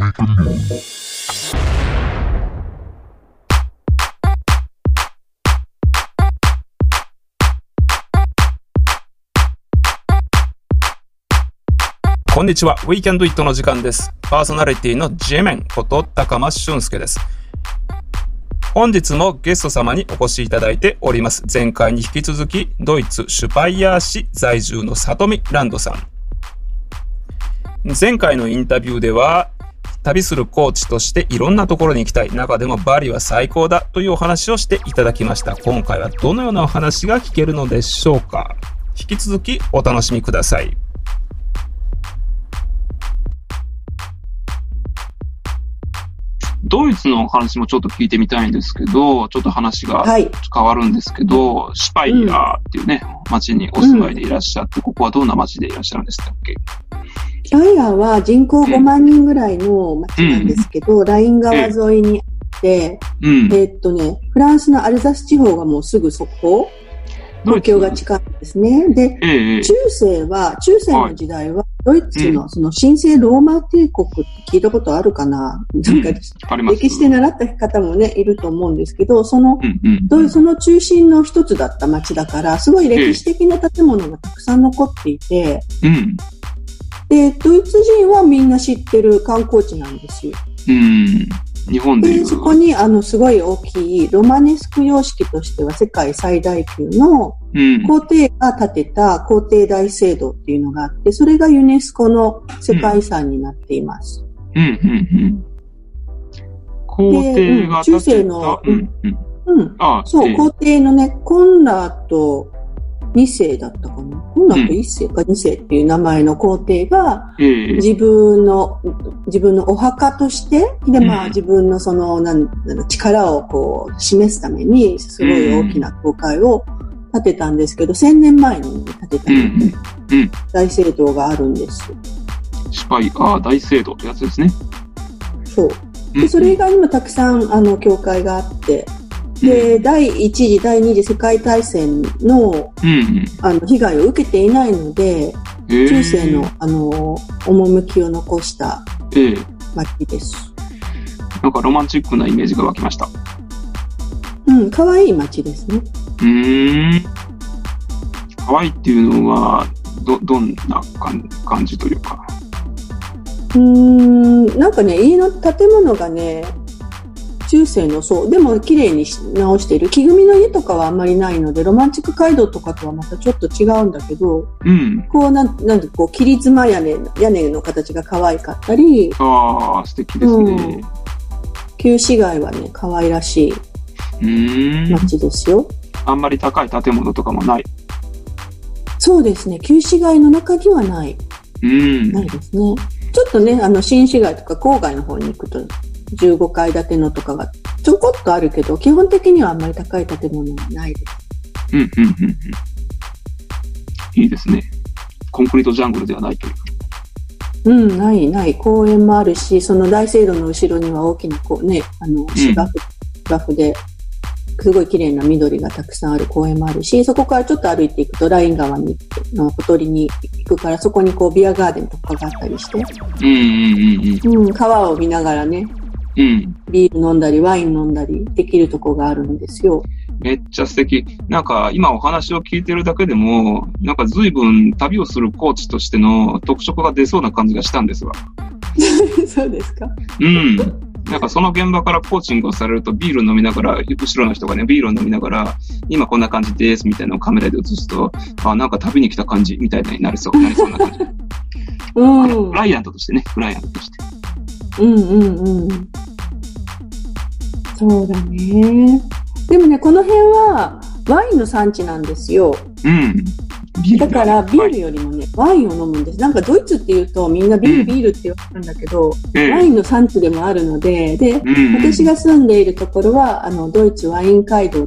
こんにちは。We Can Do It の時間です。パーソナリティのジェメンこと高間俊介です。本日もゲスト様にお越しいただいております。前回に引き続き、ドイツシュパイヤー市在住の里見ランドさん。前回のインタビューでは、旅するコーチとしていろんなところに行きたい。中でもバリは最高だというお話をしていただきました。今回はどのようなお話が聞けるのでしょうか引き続きお楽しみください。ドイツの話もちょっと聞いてみたいんですけど、ちょっと話がはい。変わるんですけど、シュパイヤーっていうね、町にお住まいでいらっしゃって、ここはどんな町でいらっしゃるんでしたっけ？キャイアは人口5万人ぐらいの町なんですけど、ライン川沿いにあって、うん。えっとね、フランスのアルザス地方がもうすぐそこ、国境が近いんですね。で、中世は、中世の時代は、ドイツのその神聖ローマ帝国って聞いたことあるかな？なんか、あります歴史で習った方もね、いると思うんですけど、その、うんうん。ドイツの中心の一つだった町だから、すごい歴史的な建物がたくさん残っていて、うん。で、ドイツ人はみんな知ってる観光地なんですよ。うん。日本で。そこにあのすごい大きいロマネスク様式としては世界最大級のうん。皇帝が建てた皇帝大聖堂っていうのがあって、それがユネスコの世界遺産になっています。うん、うん、うん。皇帝が建てたうん中世のうん、うん。うん。あそう、ええ皇帝のね、コンラート2世だったかな？コンラート1世か2世っていう名前の皇帝が、ええ自分の、自分のお墓として、で、まあ、うん自分のその、なんだろう力をこう、示すために、すごい大きな教会を建てたんですけど、1000年前に建てたうん、うん。大聖堂があるんですよ。シュパイヤー大聖堂ってやつですね。そう。うんで、それ以外にもたくさん、あの、教会があって、で、第一次、第二次世界大戦の。あの、被害を受けていないので、ええ中世の、あの、趣を残したええ街です。なんかロマンチックなイメージが湧きました。うん、可愛い街ですね。うーん。可愛いっていうのは、ど、どんな感感じというか。うーん、なんかね、家の建物がね、中世のそう、でも綺麗にし直している。木組みの家とかはあんまりないので、ロマンチック街道とかとはまたちょっと違うんだけど、うん。こう、なん、なんでこう、切妻屋根、屋根の形が可愛かったり、ああ、素敵ですね。旧市街はね、可愛らし。い街ですよ。あんまり高い建物とかもない。そうですね、旧市街の中にはない、うん。ないですね。ちょっとね、あの、新市街とか郊外の方に行くと、15階建てのとかがちょこっとあるけど、基本的にはあんまり高い建物はないです。うん、うん、うん。うんいいですね。コンクリートジャングルではないというか。うん、ない、ない。公園もあるし、その大聖堂の後ろには大きな、こうね、あの、芝生、芝生で、すごい綺麗な緑がたくさんある公園もあるし、そこからちょっと歩いていくと、ライン川に、のほとりに行くから、そこにこう、ビアガーデンとかがあったりして、うん、うん、うん、うん、川を見ながらね、うん。うん。ビール飲んだり、ワイン飲んだりできるとこがあるんですよ。めっちゃ素敵。なんか今お話を聞いてるだけでも、なんか随分旅をするコーチとしての特色が出そうな感じがしたんですが。そうですか？うん。なんかその現場からコーチングをされるとビール飲みながら、後ろの人がね、ビールを飲みながら、今こんな感じですみたいなのをカメラで映すと、あ、なんか旅に来た感じみたいになりそう、なりそうな感じ。うん。クライアントとしてね、クライアントとして。うんうんうん。そうだね。でもね、この辺はワインの産地なんですよ。うん。ビだからビーはいルよりもね、ワインを飲むんです。なんかドイツっていうとみんなビールうんビールって言われるんだけど、ええワインの産地でもあるので、で、うん、私が住んでいるところは、あの、ドイツワイン街道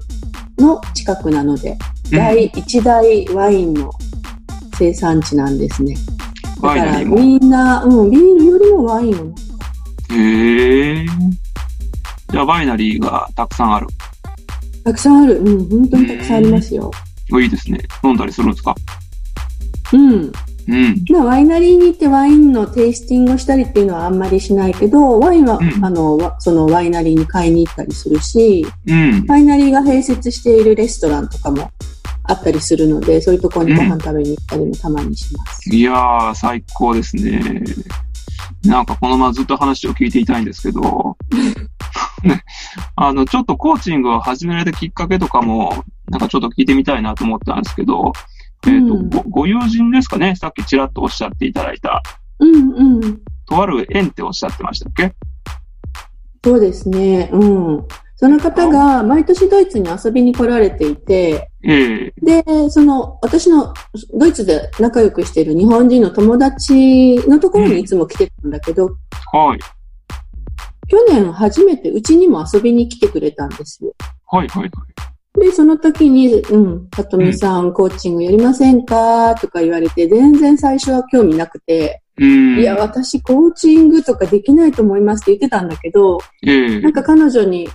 の近くなので、第一大ワインの生産地なんですね。だから。みんな、うん、ビールよりもワインを飲む。へえ。じゃあワイナリーがたくさんある。たくさんある。うん、本当にたくさんありますよ。いいですね。飲んだりするんですか？うん。うん。まあ、ワイナリーに行ってワインのテイスティングをしたりっていうのはあんまりしないけど、ワインは、うんあの、わそのワイナリーに買いに行ったりするし、うん。ワイナリーが併設しているレストランとかもあったりするので、そういうところにご飯食べに行ったりもたまにします。いやー、最高ですね。なんかこのままずっと話を聞いていたいんですけど、ね、あの、ちょっとコーチングを始められたきっかけとかも、なんかちょっと聞いてみたいなと思ったんですけど、えっ、と、うんご、ご友人ですかね？さっきちらっとおっしゃっていただいた、うんうん。とある縁っておっしゃってましたっけ？そうですね。うん。その方が毎年ドイツに遊びに来られていて、ええで、その、私のドイツで仲良くしている日本人の友達のところにいつも来てたんだけど、はい。去年初めてうちにも遊びに来てくれたんですよ。はい、はい、はい。で、その時に、うん、さとみさん、コーチングやりませんか？とか言われて、全然最初は興味なくて、うん。いや、私、コーチングとかできないと思いますって言ってたんだけど、ええなんか彼女に、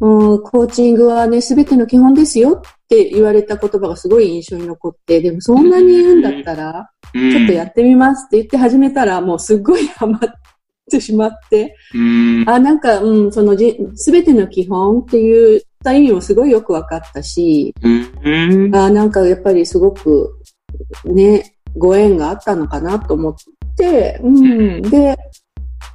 うん、コーチングはね、すべての基本ですよって言われた言葉がすごい印象に残って、でもそんなに言うんだったら、うんちょっとやってみますって言って始めたら、もうすっごいハマってしまって、うん。あ、なんか、うん、そのじ、すべての基本って言った意味もすごいよく分かったし、ええあ、なんかやっぱりすごく、ね、ご縁があったのかなと思って、うん、で、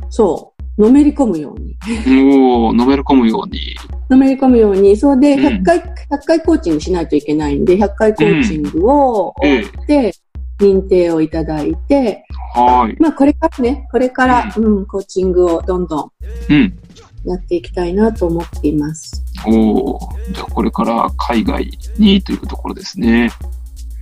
そう、のめり込むように。もう、のめり込むように。のめり込むように、それでうん。100回、100回コーチングしないといけないんで、100回コーチングをええ終えて、認定をいただいて、はい。まあこれからね、これから、うん、コーチングをどんどうん。んやっていきたいなと思っています。おお、じゃあこれから海外にというところですね。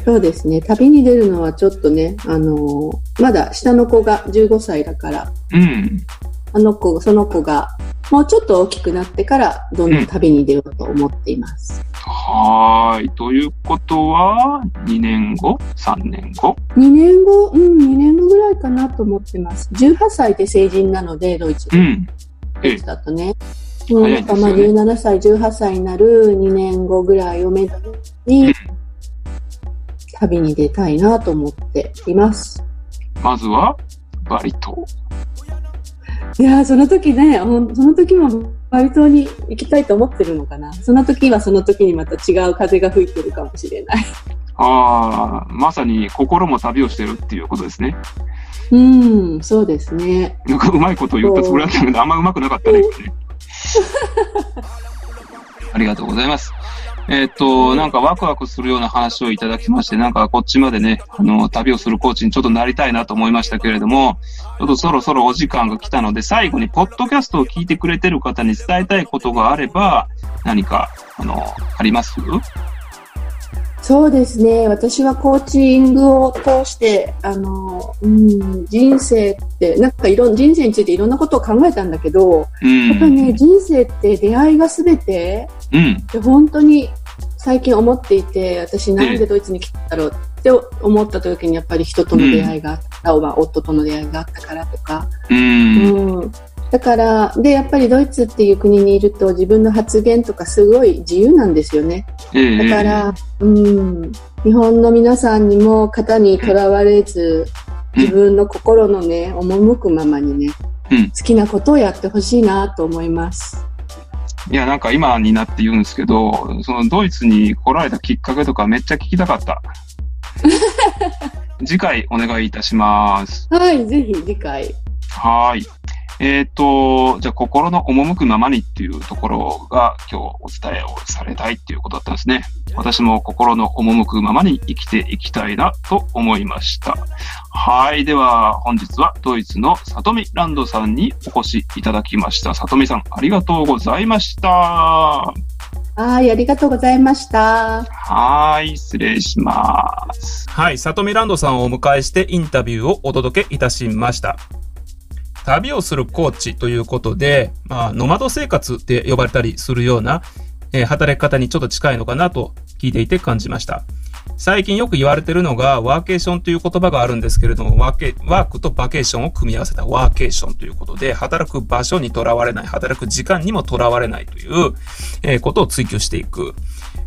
そうですね、旅に出るのはちょっとね、あのーまだ下の子が15歳だから、うん。あの子、その子がもうちょっと大きくなってから、どんどん旅に出ようと思っています。はーい。ということは、2年後 ?3 年後？2年後、うん、2年後ぐらいかなと思ってます。18歳で成人なので、ドイツで。うん。ドイツだとね。うん、ねなんかまあ17歳、18歳になる2年後ぐらいをめどに、旅に出たいなと思っています。まずは、バリ島。いやー、その時ね、その時もバリ島に行きたいと思ってるのかな。その時はその時にまた違う風が吹いてるかもしれない。ああ、まさに心も旅をしてるっていうことですね。うん、そうですね。なんかうまいこと言ったつもりだったけど、あんまうまくなかったね ありがとうございます。えっ、と、なんかワクワクするような話をいただきまして、なんかこっちまでね、あの、旅をするコーチにちょっとなりたいなと思いましたけれども、ちょっとそろそろお時間が来たので、最後にポッドキャストを聞いてくれてる方に伝えたいことがあれば、何か、あの、あります？そうですね。私はコーチングを通して、あの、うん、人生って、なんかいろん、人生についていろんなことを考えたんだけど、うん。やっぱりね、人生って出会いがすべて、うん。で本当に最近思っていて、私なんでドイツに来たんだろうって思った時にやっぱり人との出会いがあった、まあ夫との出会いがあったからとか、うん。うん、だから、で、やっぱりドイツっていう国にいると自分の発言とかすごい自由なんですよね。ええだから、うん、日本の皆さんにも型にとらわれず、自分の心のね、赴くままにね、うん好きなことをやってほしいなと思います。いや、なんか今になって言うんですけど、そのドイツに来られたきっかけとかめっちゃ聞きたかった。次回お願いいたします。はい、ぜひ次回。はーい。えっ、と、じゃあ心の赴くままにっていうところが今日お伝えをされたいっていうことだったんですね。私も心の赴くままに生きていきたいなと思いました。はい。では本日はドイツの里見ランドさんにお越しいただきました。里見さんありがとうございました。はい、ありがとうございました。はい。失礼します。はい、里見ランドさんをお迎えしてインタビューをお届けいたしました。旅をするコーチということで、まあ、ノマド生活って呼ばれたりするような、えー働き方にちょっと近いのかなと聞いていて感じました。最近よく言われてるのが、ワーケーションという言葉があるんですけれども、ワーケワークとバケーションを組み合わせたワーケーションということで、働く場所にとらわれない、働く時間にもとらわれないという、えーことを追求していく。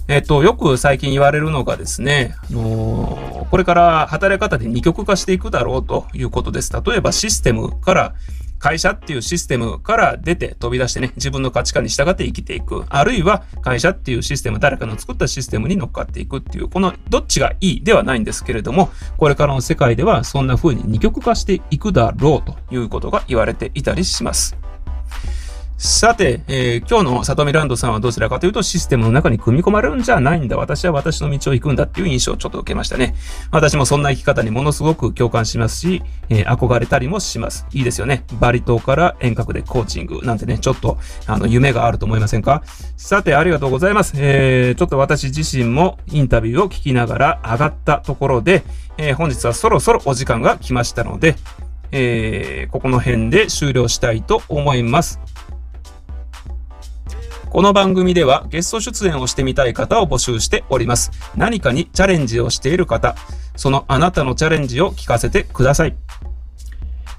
えっ、と、よく最近言われるのがですね、あのー、これから働き方で二極化していくだろうということです。例えばシステムから会社っていうシステムから出て飛び出してね、自分の価値観に従って生きていく。あるいは会社っていうシステム、誰かの作ったシステムに乗っかっていくっていう、このどっちがいいではないんですけれども、これからの世界ではそんな風に二極化していくだろうということが言われていたりします。さて、えー、今日の里見ランドさんはどちらかというとシステムの中に組み込まれるんじゃないんだ。私は私の道を行くんだっていう印象をちょっと受けましたね。私もそんな生き方にものすごく共感しますし、えー、憧れたりもします。いいですよね。バリ島から遠隔でコーチングなんてね、ちょっとあの夢があると思いませんか？さて、ありがとうございます。えー、ちょっと私自身もインタビューを聞きながら上がったところで、えー、本日はそろそろお時間が来ましたので、えー、ここの辺で終了したいと思います。この番組ではゲスト出演をしてみたい方を募集しております。何かにチャレンジをしている方、そのあなたのチャレンジを聞かせてください。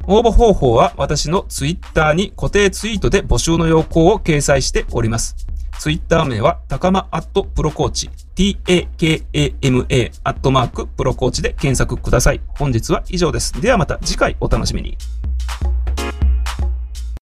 応募方法は私のツイッターに固定ツイートで募集の要項を掲載しております。ツイッター名は、高間アットプロコーチ、takama アットマークプロコーチで検索ください。本日は以上です。ではまた次回お楽しみに。